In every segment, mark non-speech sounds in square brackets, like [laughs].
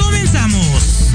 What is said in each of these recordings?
¡Comenzamos!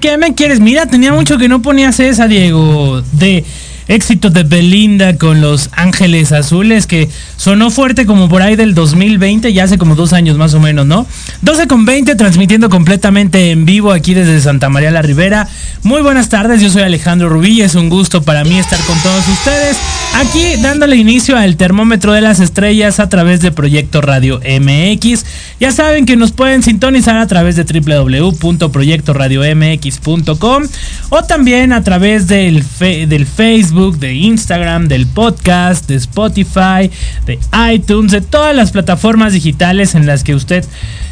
¿Qué me quieres? Mira, tenía mucho que no ponías esa, Diego. De éxito de Belinda con Los Ángeles Azules, que sonó fuerte como por ahí del 2020, ya hace como dos años más o menos, ¿no? 12 con 20, transmitiendo completamente en vivo aquí desde Santa María la Ribera. Muy buenas tardes, yo soy Alejandro Rubí, es un gusto para mí estar con todos ustedes, aquí dándole inicio al termómetro de las estrellas a través de Proyecto Radio MX. Ya saben que nos pueden sintonizar a través de www.proyectoradiomx.com o también a través del, Facebook de Instagram, del podcast, de Spotify, de iTunes, de todas las plataformas digitales en las que usted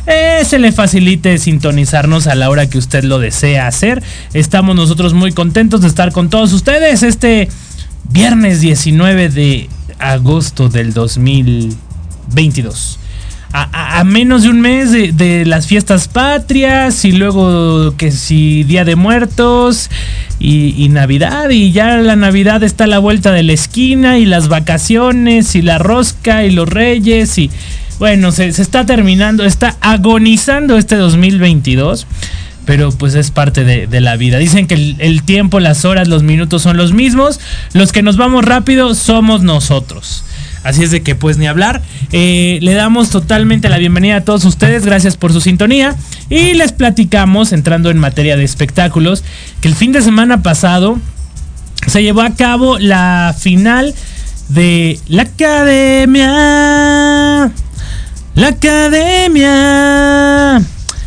eh, se le facilite sintonizarnos a la hora que usted lo desea hacer. Estamos nosotros muy contentos de estar con todos ustedes este viernes 19 de agosto del 2022 a, menos de un mes de, las fiestas patrias y luego que si Día de Muertos y, Navidad y ya la Navidad está a la vuelta de la esquina y las vacaciones y la rosca y los reyes y bueno, se, está terminando, está agonizando este 2022 pero pues es parte de, la vida. Dicen que el, tiempo, las horas, los minutos son los mismos. Los que nos vamos rápido somos nosotros. Así es de que pues ni hablar. Eh, le damos totalmente la bienvenida a todos ustedes. Gracias por su sintonía. Y les platicamos, entrando en materia de espectáculos, que el fin de semana pasado se llevó a cabo la final de la Academia. La Academia.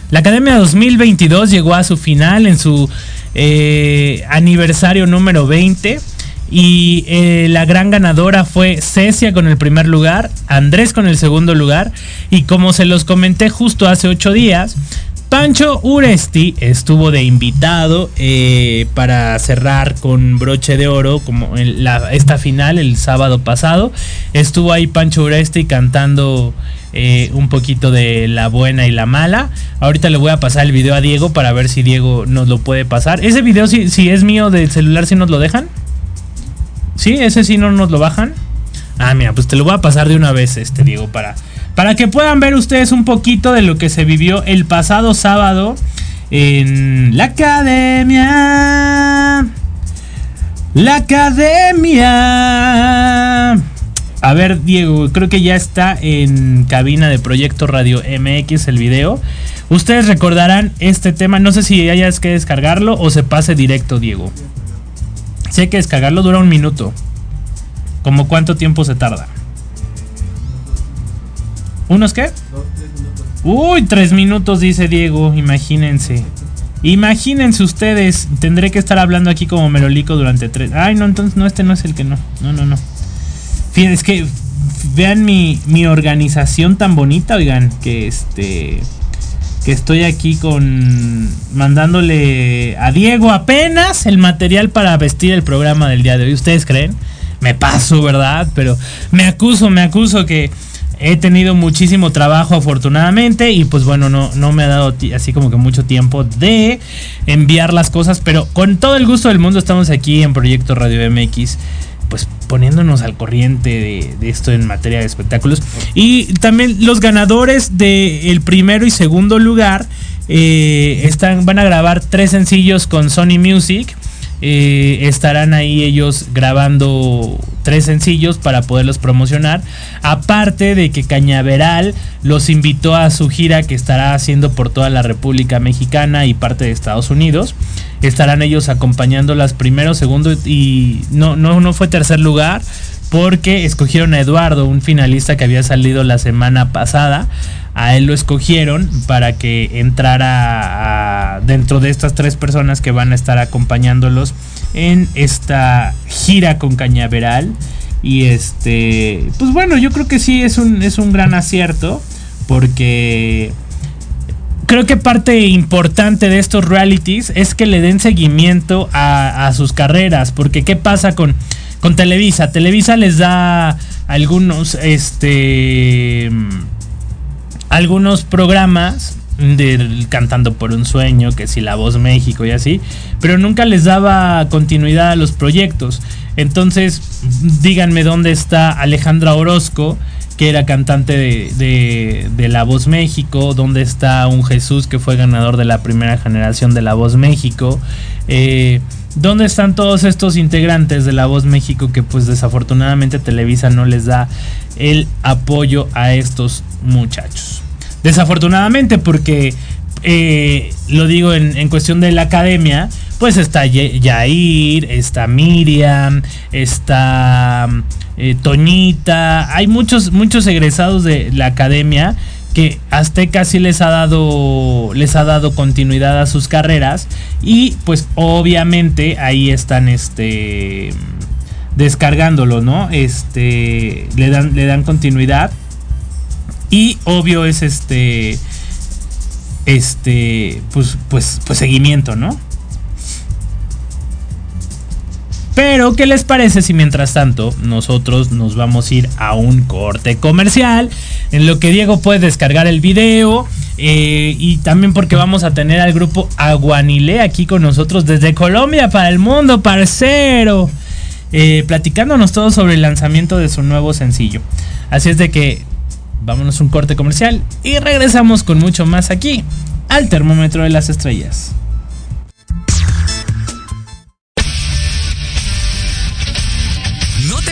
La Academia 2022 llegó a su final en su eh, aniversario número 20. Y eh, la gran ganadora fue Cecia con el primer lugar, Andrés con el segundo lugar. Y como se los comenté justo hace ocho días, Pancho Uresti estuvo de invitado eh, para cerrar con broche de oro como esta final el sábado pasado. Estuvo ahí Pancho Uresti cantando eh, un poquito de la buena y la mala. Ahorita le voy a pasar el video a Diego para ver si Diego nos lo puede pasar. Ese video si, si es mío del celular, si nos lo dejan. ¿Sí? ¿Ese sí no nos lo bajan? Ah, mira, pues te lo voy a pasar de una vez, este Diego, para, para que puedan ver ustedes un poquito de lo que se vivió el pasado sábado en la academia. La academia. A ver, Diego, creo que ya está en cabina de Proyecto Radio MX el video. Ustedes recordarán este tema, no sé si hayas que descargarlo o se pase directo, Diego. Hay que descargarlo, dura un minuto. ¿Cómo cuánto tiempo se tarda? ¿Unos qué? Uy, tres minutos, dice Diego, imagínense. Imagínense ustedes, tendré que estar hablando aquí como melolico durante tres. Ay, no, entonces no, este no es el que no. No, no, no. Fíjense, es que vean mi, mi organización tan bonita, oigan, que este que estoy aquí con mandándole a Diego apenas el material para vestir el programa del día de hoy. ¿Ustedes creen? Me paso, ¿verdad? Pero me acuso, me acuso que he tenido muchísimo trabajo afortunadamente y pues bueno, no, no me ha dado así como que mucho tiempo de enviar las cosas, pero con todo el gusto del mundo estamos aquí en Proyecto Radio MX pues poniéndonos al corriente de, esto en materia de espectáculos. Y también los ganadores del primero y segundo lugar eh, están, van a grabar tres sencillos con Sony Music. Eh, estarán ahí ellos grabando tres sencillos para poderlos promocionar. Aparte de que Cañaveral los invitó a su gira que estará haciendo por toda la República Mexicana y parte de Estados Unidos. Estarán ellos acompañándolas primero, segundo y no, no, no fue tercer lugar porque escogieron a Eduardo, un finalista que había salido la semana pasada, a él lo escogieron para que entrara dentro de estas tres personas que van a estar acompañándolos en esta gira con Cañaveral. Y este, pues bueno, yo creo que sí es un, es un gran acierto porque creo que parte importante de estos realities es que le den seguimiento a, sus carreras. Porque ¿qué pasa con, con Televisa? Televisa les da algunos, este, algunos programas de Cantando por un Sueño, que si La Voz México y así, pero nunca les daba continuidad a los proyectos. Entonces, díganme dónde está Alejandra Orozco, que era cantante de, de, La Voz México, dónde está un Jesús que fue ganador de la primera generación de La Voz México. Eh, ¿Dónde están todos estos integrantes de La Voz México que pues desafortunadamente Televisa no les da el apoyo a estos muchachos? Desafortunadamente porque eh, lo digo en, cuestión de la academia, pues está Yair, está Miriam, está eh, Toñita, hay muchos, muchos egresados de la academia que Azteca sí les ha dado les ha dado continuidad a sus carreras y pues obviamente ahí están este descargándolo, ¿no? Este le dan le dan continuidad y obvio es este este pues pues pues seguimiento, ¿no? Pero, ¿qué les parece si mientras tanto nosotros nos vamos a ir a un corte comercial? En lo que Diego puede descargar el video. Eh, y también porque vamos a tener al grupo Aguanile aquí con nosotros desde Colombia para el mundo, parcero. Eh, platicándonos todo sobre el lanzamiento de su nuevo sencillo. Así es de que vámonos un corte comercial y regresamos con mucho más aquí al termómetro de las estrellas.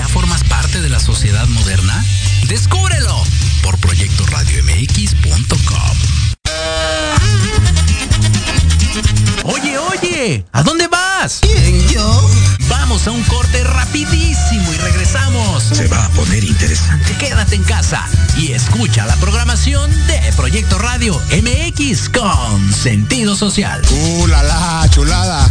ya formas parte de la sociedad moderna? Descúbrelo por proyectoradiomx.com. Oye, oye, ¿a dónde vas? ¿Quién, yo? Vamos a un corte rapidísimo y regresamos. Se va a poner interesante. Quédate en casa y escucha la programación de Proyecto Radio MX con sentido social. ¡Uh, la, la chulada!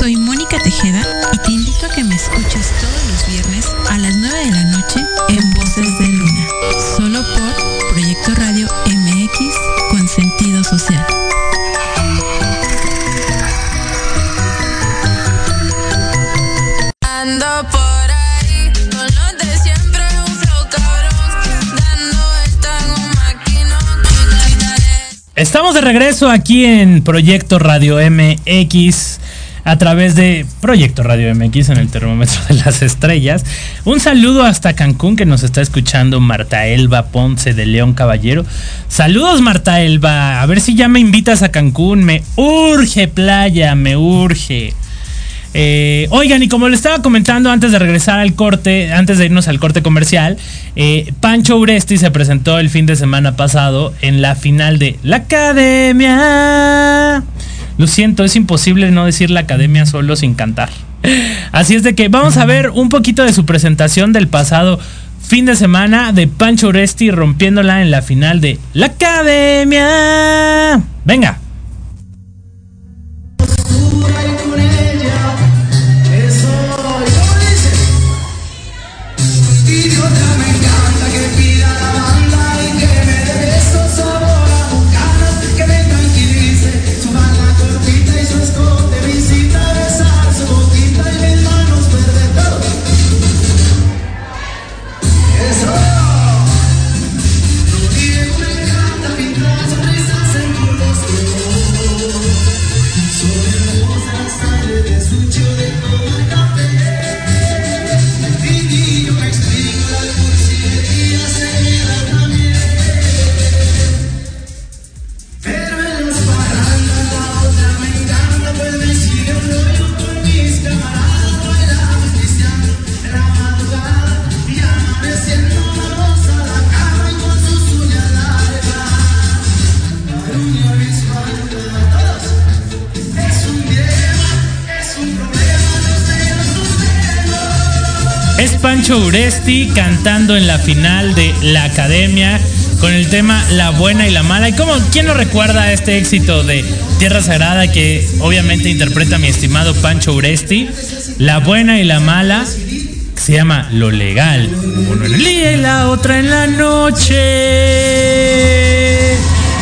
Soy Mónica Tejeda y te invito a que me escuches todos los viernes a las 9 de la noche en Voces de Luna, solo por Proyecto Radio MX con sentido social. Ando por ahí con los de siempre, un flow cabrón, dando vuelta en un maquinón. Estamos de regreso aquí en Proyecto Radio MX a través de Proyecto Radio MX en el termómetro de las estrellas. Un saludo hasta Cancún que nos está escuchando Marta Elba Ponce de León Caballero. Saludos Marta Elba, a ver si ya me invitas a Cancún, me urge playa, me urge. Eh, oigan, y como le estaba comentando antes de regresar al corte, antes de irnos al corte comercial, eh, Pancho Uresti se presentó el fin de semana pasado en la final de La Academia. Lo siento, es imposible no decir la Academia solo sin cantar. Así es de que vamos a ver un poquito de su presentación del pasado fin de semana de Pancho Uresti rompiéndola en la final de La Academia. Venga. Cantando en la final de la Academia con el tema La Buena y la Mala. ¿Y cómo, quién no recuerda este éxito de Tierra Sagrada que obviamente interpreta mi estimado Pancho Uresti? La Buena y la Mala se llama Lo Legal. El día y la otra en la noche.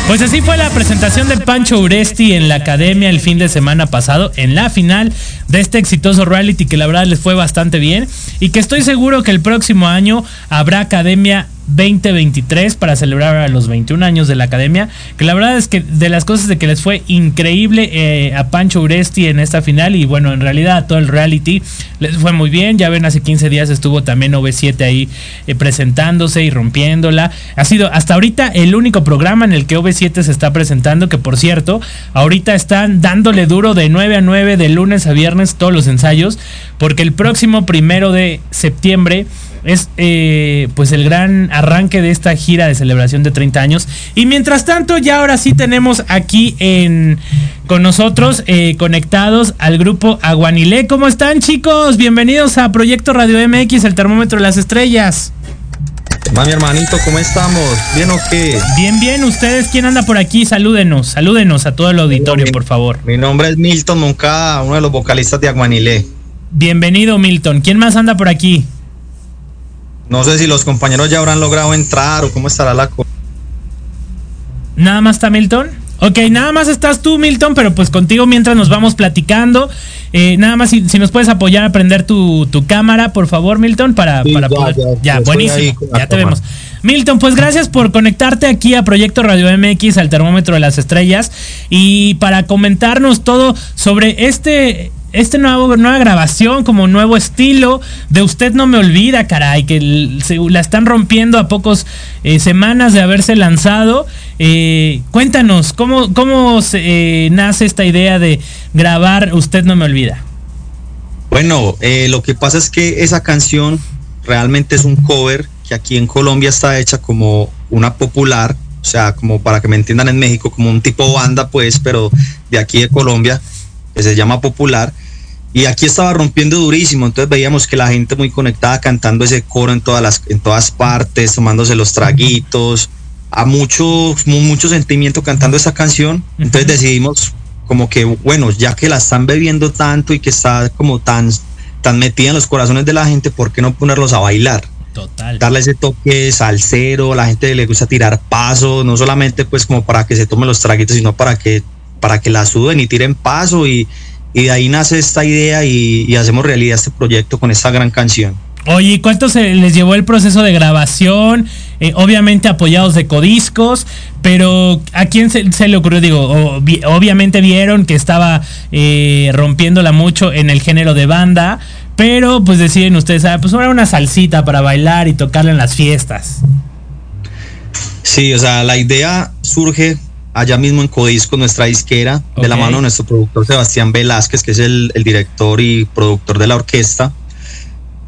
Pues así fue la presentación de Pancho Uresti en la academia el fin de semana pasado, en la final de este exitoso reality que la verdad les fue bastante bien y que estoy seguro que el próximo año habrá academia 2023 para celebrar a los 21 años de la academia. Que la verdad es que de las cosas de que les fue increíble eh, a Pancho Uresti en esta final y bueno, en realidad a todo el reality les fue muy bien. Ya ven, hace 15 días estuvo también OV7 ahí eh, presentándose y rompiéndola. Ha sido hasta ahorita el único programa en el que OV7 se está presentando. Que por cierto, ahorita están dándole duro de 9 a 9 de lunes a viernes todos los ensayos. Porque el próximo primero de septiembre es eh, pues el gran arranque de esta gira de celebración de 30 años. Y mientras tanto, ya ahora sí tenemos aquí en con nosotros eh, conectados al grupo Aguanilé. ¿Cómo están chicos? Bienvenidos a Proyecto Radio MX, el termómetro de las estrellas. Va mi hermanito, ¿cómo estamos? ¿Bien o qué? Bien, bien. ¿Ustedes quién anda por aquí? Salúdenos, salúdenos a todo el auditorio, mi, por favor. Mi nombre es Milton Moncada, uno de los vocalistas de Aguanilé. Bienvenido, Milton. ¿Quién más anda por aquí? No sé si los compañeros ya habrán logrado entrar o cómo estará la cosa. ¿Nada más está Milton? Ok, nada más estás tú, Milton, pero pues contigo mientras nos vamos platicando. Eh, nada más si, si, nos puedes apoyar a prender tu, tu cámara, por favor, Milton, para, Sí, para ya, poder. ya, Ya, ya buenísimo. Ya te cámara. vemos. Milton, pues gracias por conectarte aquí a Proyecto Radio MX, al termómetro de las estrellas, y para comentarnos todo sobre este. Este nuevo, nueva grabación, como nuevo estilo de Usted No Me Olvida, caray, que la están rompiendo a pocos eh, semanas de haberse lanzado. Eh, cuéntanos, ¿cómo, cómo se, eh, nace esta idea de grabar Usted No Me Olvida? Bueno, lo que pasa es que esa canción realmente es un cover que aquí en Colombia está hecha como una popular, o sea, como para que me entiendan en México, como un tipo banda, pues, pero de aquí de Colombia, que se llama popular. Y aquí estaba rompiendo durísimo, entonces veíamos que la gente muy conectada cantando ese coro en todas las, en todas partes, tomándose los traguitos, a mucho, mu- mucho sentimiento cantando esa canción. Entonces decidimos como que, bueno, ya que la están bebiendo tanto y que está como tan, tan metida en los corazones de la gente, ¿por qué no ponerlos a bailar? Total. Darle ese toque salsero, la gente le gusta tirar paso, no solamente pues como para que se tomen los traguitos, sino para que, para que la suden y tiren paso y, y de ahí nace esta idea y, y hacemos realidad este proyecto con esta gran canción. Oye, ¿y ¿cuánto se les llevó el proceso de grabación? Eh, obviamente apoyados de codiscos, pero ¿a quién se, se le ocurrió? Digo, obviamente vieron que estaba eh, rompiéndola mucho en el género de banda, pero pues deciden ustedes, ah, pues ahora una salsita para bailar y tocarla en las fiestas. Sí, o sea, la idea surge allá mismo en Codisco, nuestra disquera, de la mano de nuestro productor Sebastián Velázquez, que es el, el director y productor de la orquesta.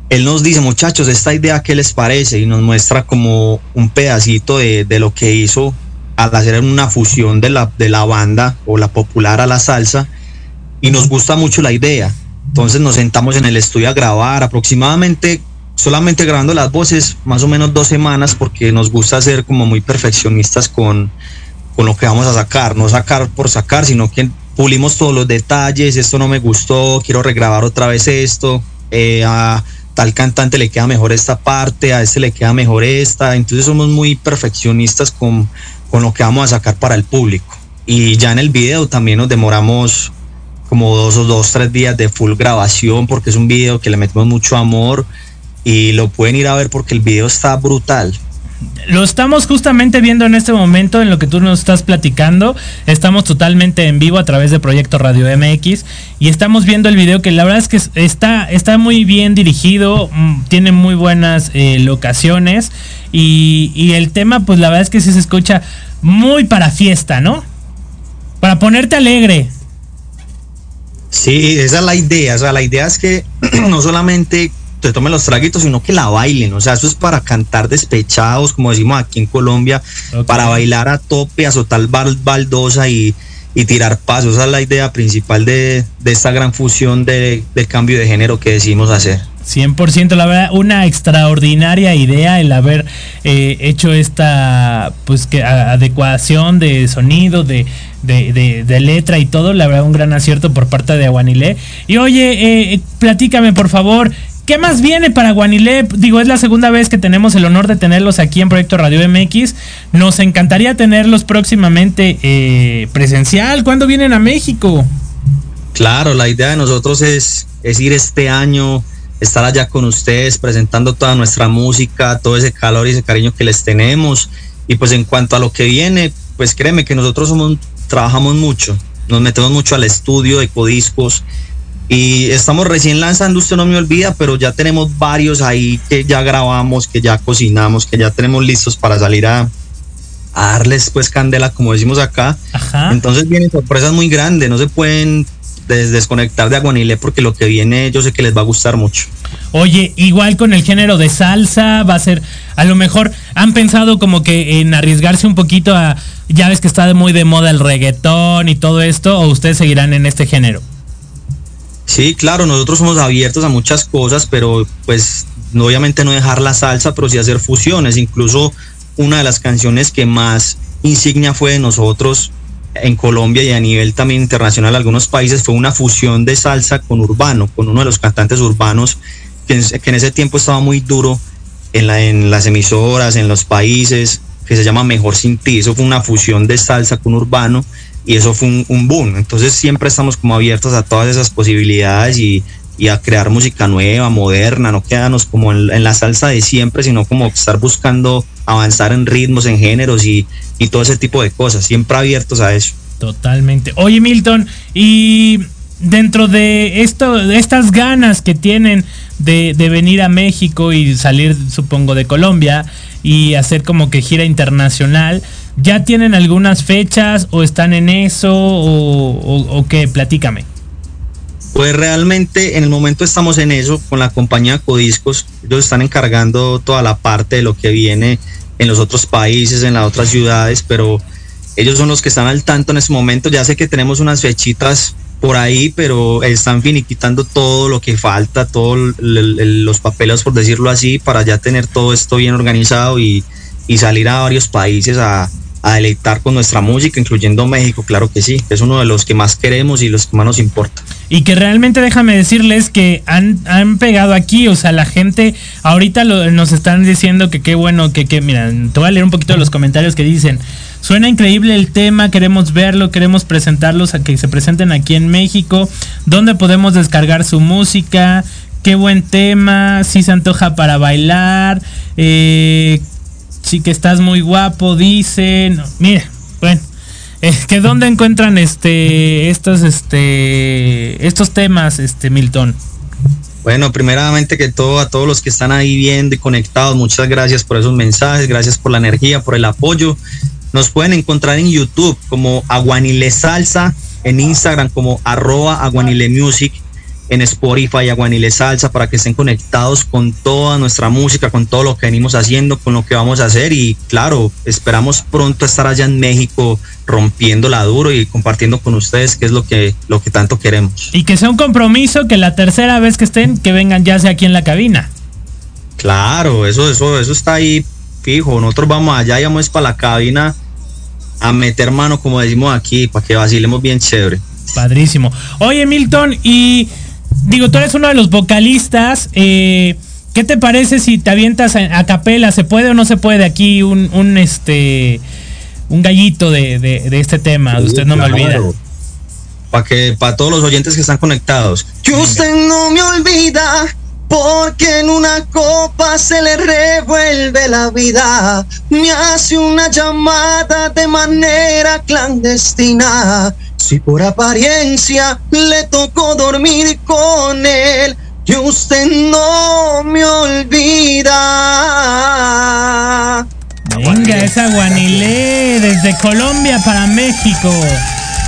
Él nos dice, muchachos, esta idea, ¿qué les parece? Y nos muestra como un pedacito de, de lo que hizo al hacer una fusión de la, de la banda o la popular a la salsa. Y nos gusta mucho la idea. Entonces nos sentamos en el estudio a grabar aproximadamente, solamente grabando las voces, más o menos dos semanas, porque nos gusta ser como muy perfeccionistas con, con lo que vamos a sacar, no sacar por sacar, sino que pulimos todos los detalles, esto no me gustó, quiero regrabar otra vez esto, eh, a tal cantante le queda mejor esta parte, a este le queda mejor esta, entonces somos muy perfeccionistas con, con lo que vamos a sacar para el público. Y ya en el video también nos demoramos como dos o dos, tres días de full grabación, porque es un video que le metemos mucho amor y lo pueden ir a ver porque el video está brutal. Lo estamos justamente viendo en este momento en lo que tú nos estás platicando. Estamos totalmente en vivo a través de Proyecto Radio MX y estamos viendo el video que la verdad es que es- está, está muy bien dirigido, mm, tiene muy buenas eh, locaciones y, y el tema pues la verdad es que sí se escucha muy para fiesta, ¿no? Para ponerte alegre. Sí, esa es la idea. O sea, la idea es que [clears throat] no solamente te tomen los traguitos, sino que la bailen. O sea, eso es para cantar despechados, como decimos aquí en Colombia, para bailar a tope, azotar bal- baldosa y, y tirar pasos. Esa es la idea principal de, de esta gran fusión de, de cambio de género que decidimos hacer. 100%, la verdad, una extraordinaria idea el haber eh, hecho esta pues que adecuación de sonido, de, de, de- de letra y todo, la verdad, un gran acierto por parte de Aguanilé. Y oye, eh, platícame por favor, ¿qué más viene para Aguanilé? Digo, es la segunda vez que tenemos el honor de tenerlos aquí en Proyecto Radio MX. Nos encantaría tenerlos próximamente eh, presencial. ¿Cuándo vienen a México? Claro, la idea de nosotros es, es ir este año, estar allá con ustedes, presentando toda nuestra música, todo ese calor y ese cariño que les tenemos. Y pues en cuanto a lo que viene, pues créeme que nosotros somos, trabajamos mucho, nos metemos mucho al estudio de codiscos y estamos recién lanzando, usted no me olvida, pero ya tenemos varios ahí que ya grabamos, que ya cocinamos, que ya tenemos listos para salir a, a darles pues candela, como decimos acá. Ajá. Entonces vienen sorpresas muy grandes, no se pueden des- desconectar de Aguanile porque lo que viene yo sé que les va a gustar mucho. Oye, igual con el género de salsa, va a ser, a lo mejor han pensado como que en arriesgarse un poquito a, ya ves que está muy de moda el reggaetón y todo esto, o ustedes seguirán en este género. Sí, claro, nosotros somos abiertos a muchas cosas, pero pues obviamente no dejar la salsa, pero sí hacer fusiones. Incluso una de las canciones que más insignia fue de nosotros en Colombia y a nivel también internacional, algunos países, fue una fusión de salsa con urbano, con uno de los cantantes urbanos que en, ese tiempo estaba muy duro en, en las emisoras, en los países, que se llama Mejor Sin Ti. Eso fue una fusión de salsa con urbano y eso fue un, boom. Entonces siempre estamos como abiertos a todas esas posibilidades y, y a crear música nueva, moderna, no quedarnos como en, en la salsa de siempre, sino como estar buscando avanzar en ritmos, en géneros y, y todo ese tipo de cosas, siempre abiertos a eso. Totalmente. Oye, Milton, y dentro de esto, de estas ganas que tienen de, de venir a México y salir, supongo, de Colombia y hacer como que gira internacional, ¿ya tienen algunas fechas o están en eso o, qué? Platícame. Pues realmente en el momento estamos en eso con la compañía Codiscos. Ellos están encargando toda la parte de lo que viene en los otros países, en las otras ciudades, pero ellos son los que están al tanto en ese momento. Ya sé que tenemos unas fechitas por ahí, pero están finiquitando todo lo que falta, todos los papeles, por decirlo así, para ya tener todo esto bien organizado y salir a varios países a, a deleitar con nuestra música, incluyendo México, claro que sí, es uno de los que más queremos y los que más nos importa. Y que realmente déjame decirles que han, han pegado aquí, o sea, la gente ahorita lo, nos están diciendo que qué bueno, que, que, mira, te voy a leer un poquito de los comentarios que dicen, suena increíble el tema, queremos verlo, queremos presentarlos a que se presenten aquí en México, donde podemos descargar su música, qué buen tema, si se antoja para bailar, eh, sí que estás muy guapo, dicen. Mira, bueno, es que dónde encuentran este estos este estos temas, este Milton. Bueno, primeramente que todo a todos los que están ahí viendo y conectados, muchas gracias por esos mensajes, gracias por la energía, por el apoyo. Nos pueden encontrar en YouTube como Aguanile Salsa, en Instagram como arroba Aguanile Music en Spotify, Aguanile Salsa, para que estén conectados con toda nuestra música, con todo lo que venimos haciendo, con lo que vamos a hacer. Y claro, esperamos pronto estar allá en México rompiéndola duro y compartiendo con ustedes qué es lo que, lo que tanto queremos. Y que sea un compromiso que la tercera vez que estén, que vengan ya sea aquí en la cabina. Claro, eso, eso, eso está ahí fijo. Nosotros vamos allá y vamos para la cabina a meter mano, como decimos aquí, para que vacilemos bien chévere. Padrísimo. Oye, Milton, y digo, tú eres uno de los vocalistas. Eh, ¿Qué te parece si te avientas a, a capela? ¿Se puede o no se puede aquí un, un este un gallito de, de, de este tema? Sí, Usted no claro. me olvida. Para que, para todos los oyentes que están conectados. Que usted no me olvida, porque en una copa se le revuelve la vida. Me hace una llamada de manera clandestina. Si por apariencia le tocó dormir con él, que usted no me olvida. Venga, esa Guanilé desde Colombia para México.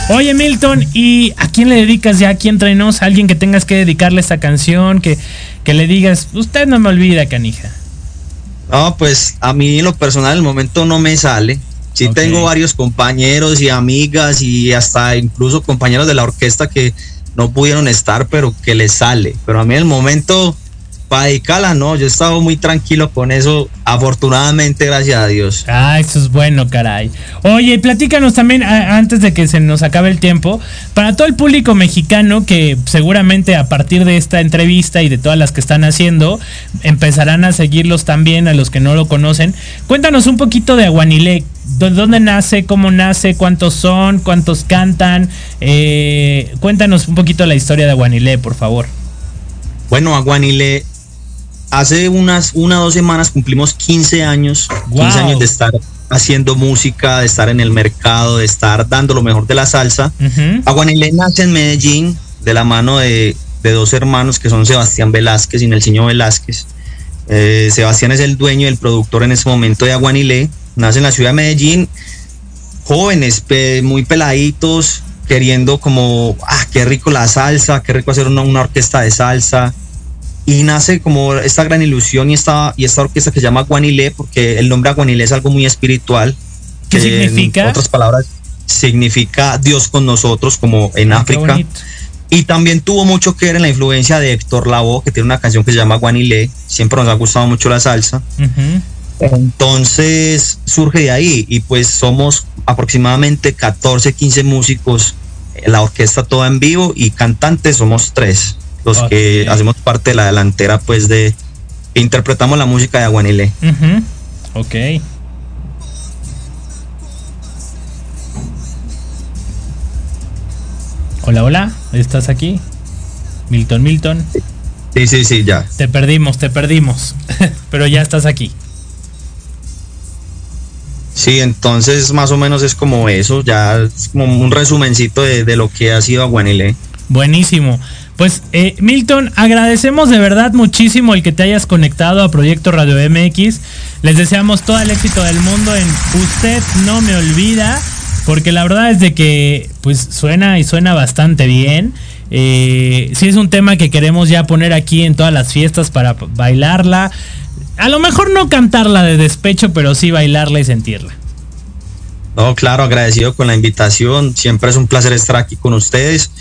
Oye, Milton, ¿y a quién le dedicas ya aquí entre nos? ¿A alguien que tengas que dedicarle esta canción? Que, que le digas, usted no me olvida, canija. No, pues a mí en lo personal el momento no me sale. Sí tengo varios compañeros y amigas y hasta incluso compañeros de la orquesta que no pudieron estar, pero que les sale. Pero a mí en el momento, para dedicarla, no, yo he estado muy tranquilo con eso, afortunadamente, gracias a Dios. Ah, eso es bueno, caray. Oye, platícanos también, a- antes de que se nos acabe el tiempo, para todo el público mexicano que seguramente a partir de esta entrevista y de todas las que están haciendo, empezarán a seguirlos también, a los que no lo conocen. Cuéntanos un poquito de Aguanilé. ¿Dó- ¿Dónde nace? ¿Cómo nace? ¿Cuántos son? ¿Cuántos cantan? Eh, cuéntanos un poquito la historia de Aguanilé, por favor. Bueno, Aguanile, hace unas una o dos semanas cumplimos 15 años, 15 Wow. años de estar haciendo música, de estar en el mercado, de estar dando lo mejor de la salsa. Ujú. Aguanile nace en Medellín de la mano de, de dos hermanos que son Sebastián Velázquez y Nelsinho Velázquez. Eh, Sebastián es el dueño y el productor en ese momento de Aguanile. Nace en la ciudad de Medellín, jóvenes, muy peladitos, queriendo como, ah, qué rico la salsa, qué rico hacer una, una orquesta de salsa. Y nace como esta gran ilusión y esta, y esta orquesta que se llama Aguanile, porque el nombre Aguanile es algo muy espiritual. ¿Qué En significa? otras palabras, significa Dios con nosotros, como en Ah, África. Y también tuvo mucho que ver en la influencia de Héctor Lavoe, que tiene una canción que se llama Guanilé. Siempre nos ha gustado mucho la salsa. Entonces surge de ahí y pues somos aproximadamente 14, 15 músicos, eh, la orquesta toda en vivo y cantantes somos tres, los que hacemos parte de la delantera pues de interpretamos la música de Aguanile. Ujú. Ok. Hola, hola, ¿estás aquí? Milton, Milton, Sí, sí, sí, ya. te perdimos, te perdimos, [laughs] pero ya estás aquí. Sí, entonces más o menos es como eso, ya es como un resumencito de, lo que ha sido Aguanile. Buenísimo. Pues eh, Milton, agradecemos de verdad muchísimo el que te hayas conectado a Proyecto Radio MX. Les deseamos todo el éxito del mundo en Usted no me olvida, porque la verdad es de que pues suena y suena bastante bien. Eh, sí es un tema que queremos ya poner aquí en todas las fiestas para bailarla. A lo mejor no cantarla de despecho, pero sí bailarla y sentirla. No, claro, agradecido con la invitación. Siempre es un placer estar aquí con ustedes.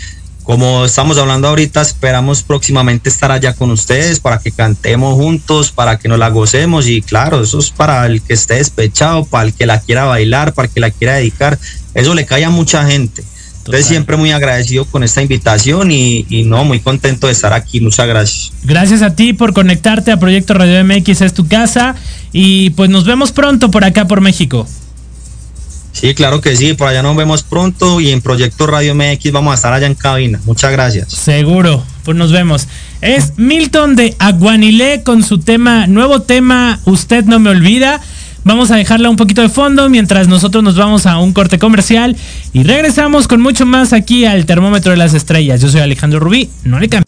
Como estamos hablando ahorita, esperamos próximamente estar allá con ustedes para que cantemos juntos, para que nos la gocemos y claro, eso es para el que esté despechado, para el que la quiera bailar, para el que la quiera dedicar. Eso le cae a mucha gente. Entonces siempre muy agradecido con esta invitación y, y, no, muy contento de estar aquí. Muchas gracias. Gracias a ti por conectarte a Proyecto Radio MX, es tu casa y pues nos vemos pronto por acá por México. Sí, claro que sí, por allá nos vemos pronto y en Proyecto Radio MX vamos a estar allá en cabina. Muchas gracias. Seguro, pues nos vemos. Es Milton de Aguanilé con su tema, nuevo tema, Usted no me olvida. Vamos a dejarla un poquito de fondo mientras nosotros nos vamos a un corte comercial y regresamos con mucho más aquí al termómetro de las estrellas. Yo soy Alejandro Rubí, no le cambie.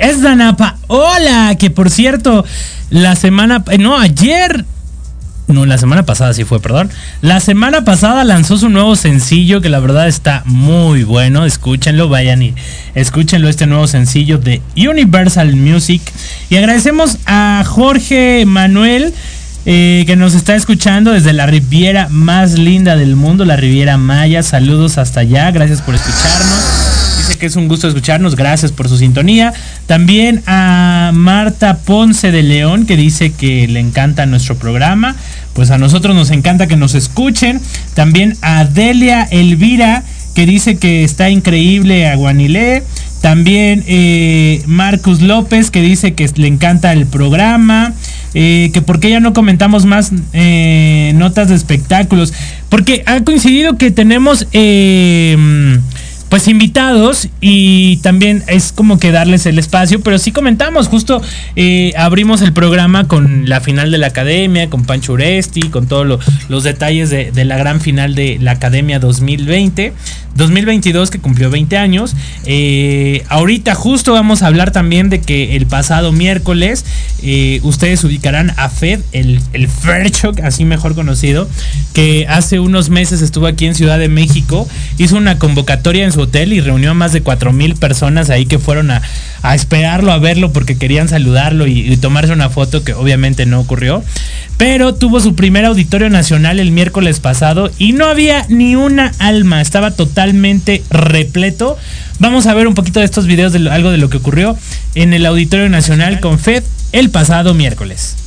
Es Danapa. Hola, que por cierto, la semana, no, ayer, no, la semana pasada sí fue, perdón. La semana pasada lanzó su nuevo sencillo que la verdad está muy bueno. Escúchenlo, vayan y escúchenlo este nuevo sencillo de Universal Music. Y agradecemos a Jorge Manuel. Eh, que nos está escuchando desde la Riviera más linda del mundo, la Riviera Maya. Saludos hasta allá, gracias por escucharnos. Que es un gusto escucharnos, gracias por su sintonía. También a Marta Ponce de León, que dice que le encanta nuestro programa. Pues a nosotros nos encanta que nos escuchen. También a Delia Elvira, que dice que está increíble a Guanilé. También eh, Marcus López, que dice que le encanta el programa. Eh, que por qué ya no comentamos más eh, notas de espectáculos. Porque ha coincidido que tenemos eh, pues invitados y también es como que darles el espacio, pero sí comentamos, justo eh, abrimos el programa con la final de la academia, con Pancho Uresti, con todos lo- los detalles de, de la gran final de la academia 2020, 2022 que cumplió 20 años. Eh, ahorita justo vamos a hablar también de que el pasado miércoles eh, ustedes ubicarán a Fed, el, el así mejor conocido, que hace unos meses estuvo aquí en Ciudad de México, hizo una convocatoria en su hotel y reunió a más de 4 mil personas ahí que fueron a, a esperarlo, a verlo porque querían saludarlo y tomarse una foto que obviamente no ocurrió. Pero tuvo su primer auditorio nacional el miércoles pasado y no había ni una alma, estaba totalmente repleto. Vamos a ver un poquito de estos videos de algo de lo que ocurrió en el auditorio nacional con FED el pasado miércoles.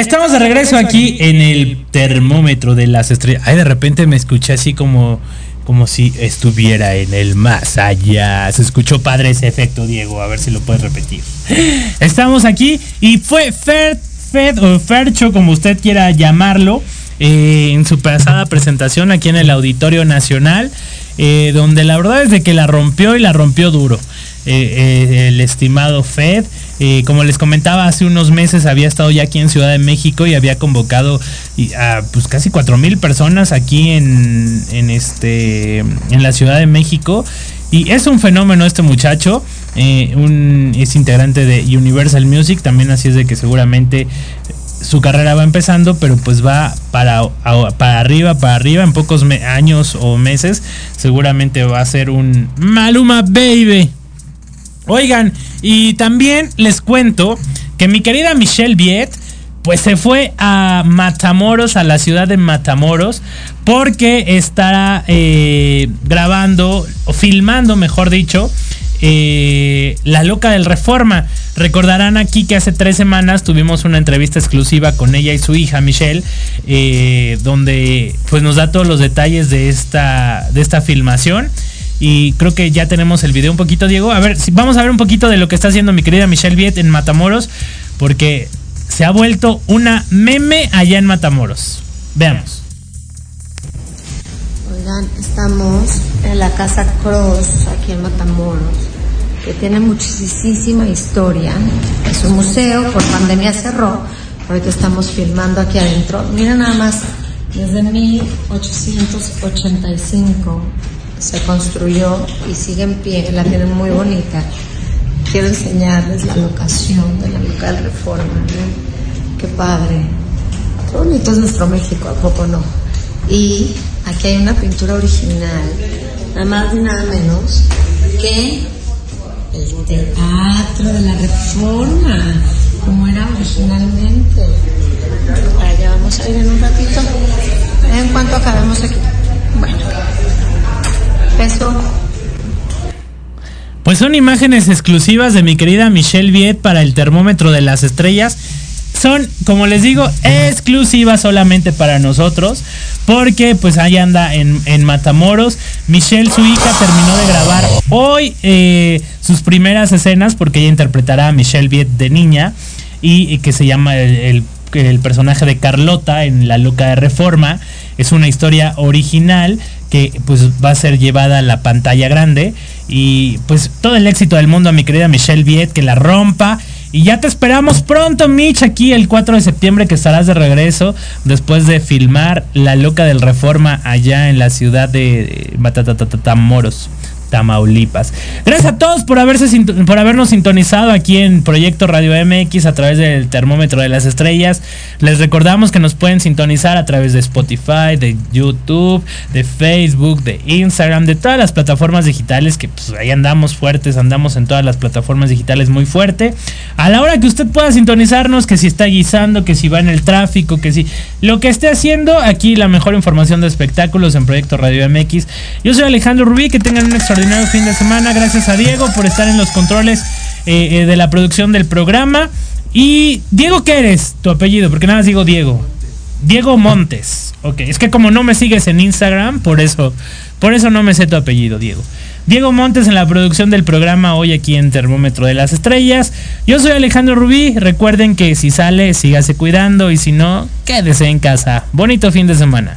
Estamos de regreso aquí en el termómetro de las estrellas. Ay, de repente me escuché así como, como si estuviera en el más allá. Se escuchó padre ese efecto, Diego. A ver si lo puedes repetir. Estamos aquí y fue Fed, Fed o Fercho, como usted quiera llamarlo, eh, en su pasada presentación aquí en el Auditorio Nacional, eh, donde la verdad es de que la rompió y la rompió duro. Eh, el estimado Fed, como les comentaba, hace unos meses había estado ya aquí en Ciudad de México y había convocado a pues casi cuatro mil personas aquí en, en este en la Ciudad de México y es un fenómeno este muchacho eh, un, es integrante de Universal Music también así es de que seguramente su carrera va empezando, pero pues va para, para arriba, para arriba, en pocos años o meses, seguramente va a ser un Maluma Baby. Oigan, y también les cuento que mi querida Michelle Viet, pues se fue a Matamoros, a la ciudad de Matamoros, porque estará eh, grabando, o filmando, mejor dicho, eh, La Loca del Reforma. Recordarán aquí que hace tres semanas tuvimos una entrevista exclusiva con ella y su hija Michelle, eh, donde pues nos da todos los detalles de esta, de esta filmación. Y creo que ya tenemos el video un poquito, Diego. A ver, vamos a ver un poquito de lo que está haciendo mi querida Michelle Viet en Matamoros, porque se ha vuelto una meme allá en Matamoros. Veamos. Oigan, estamos en la Casa Cross, aquí en Matamoros, que tiene muchísima historia. Es un museo, por pandemia cerró. Ahorita estamos filmando aquí adentro. Miren nada más, desde 1885 se construyó y sigue en pie, la tienen muy bonita. Quiero enseñarles la locación de la local reforma. Qué padre. Qué bonito es nuestro México, ¿a poco no? Y aquí hay una pintura original, nada más ni nada menos que el teatro de la reforma, como era originalmente. Allá vamos a ir en un ratito, en cuanto acabemos aquí. Bueno, Pues son imágenes exclusivas de mi querida Michelle Viet para el termómetro de las estrellas. Son, como les digo, exclusivas solamente para nosotros. Porque pues ahí anda en, en Matamoros. Michelle, su hija, terminó de grabar hoy eh, sus primeras escenas. Porque ella interpretará a Michelle Viet de niña. Y, y que se llama el, el- el personaje de Carlota en La Loca de Reforma. Es una historia original que pues va a ser llevada a la pantalla grande. Y pues todo el éxito del mundo a mi querida Michelle Viet, que la rompa. Y ya te esperamos pronto, Mitch, aquí el 4 de septiembre que estarás de regreso después de filmar La Loca del Reforma allá en la ciudad de Matamoros. Tamaulipas. Gracias a todos por haberse por habernos sintonizado aquí en Proyecto Radio MX a través del termómetro de las estrellas. Les recordamos que nos pueden sintonizar a través de Spotify, de YouTube, de Facebook, de Instagram, de todas las plataformas digitales que pues ahí andamos fuertes, andamos en todas las plataformas digitales muy fuerte. A la hora que usted pueda sintonizarnos, que si está guisando, que si va en el tráfico, que si lo que esté haciendo, aquí la mejor información de espectáculos en Proyecto Radio MX. Yo soy Alejandro Rubí, que tengan un extraordinario fin de semana. Gracias a Diego por estar en los controles eh, eh, de la producción del programa. Y Diego, ¿qué eres? Tu apellido, porque nada más digo Diego. Diego Montes. Ok, es que como no me sigues en Instagram, por eso, por eso no me sé tu apellido, Diego. Diego Montes en la producción del programa hoy aquí en Termómetro de las Estrellas. Yo soy Alejandro Rubí. Recuerden que si sale, sígase cuidando y si no, quédese en casa. Bonito fin de semana.